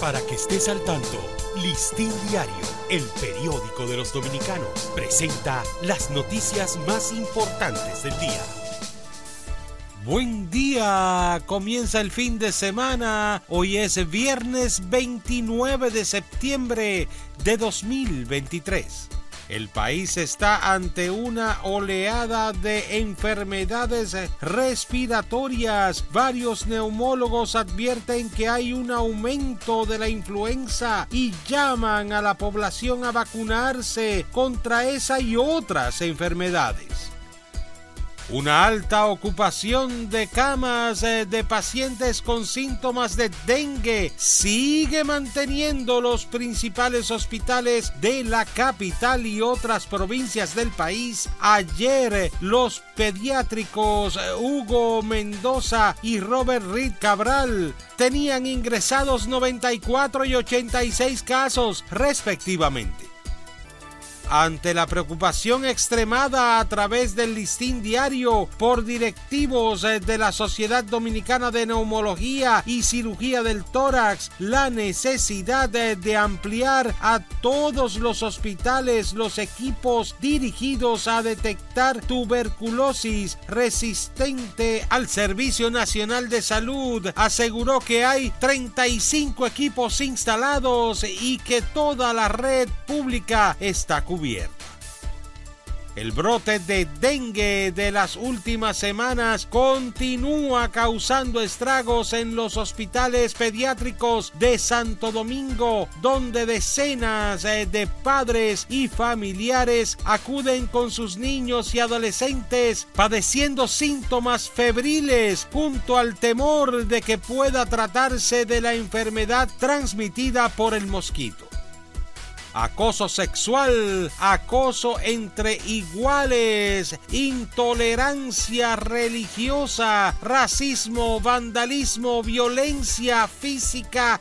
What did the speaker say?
Para que estés al tanto, Listín Diario, el periódico de los dominicanos, presenta las noticias más importantes del día. Buen día, comienza el fin de semana. Hoy es viernes 29 de septiembre de 2023. El país está ante una oleada de enfermedades respiratorias. Varios neumólogos advierten que hay un aumento de la influenza y llaman a la población a vacunarse contra esa y otras enfermedades. Una alta ocupación de camas eh, de pacientes con síntomas de dengue sigue manteniendo los principales hospitales de la capital y otras provincias del país. Ayer eh, los pediátricos eh, Hugo Mendoza y Robert Reed Cabral tenían ingresados 94 y 86 casos respectivamente ante la preocupación extremada a través del listín diario por directivos eh, de la Sociedad Dominicana de Neumología y Cirugía del Tórax, la necesidad de, de ampliar a todos los hospitales los equipos dirigidos a detectar tuberculosis resistente al Servicio Nacional de Salud, aseguró que hay 35 equipos instalados y que toda la red pública está cubierta. El brote de dengue de las últimas semanas continúa causando estragos en los hospitales pediátricos de Santo Domingo, donde decenas eh, de padres y familiares acuden con sus niños y adolescentes padeciendo síntomas febriles junto al temor de que pueda tratarse de la enfermedad transmitida por el mosquito acoso sexual, acoso entre iguales, intolerancia religiosa, racismo, vandalismo, violencia física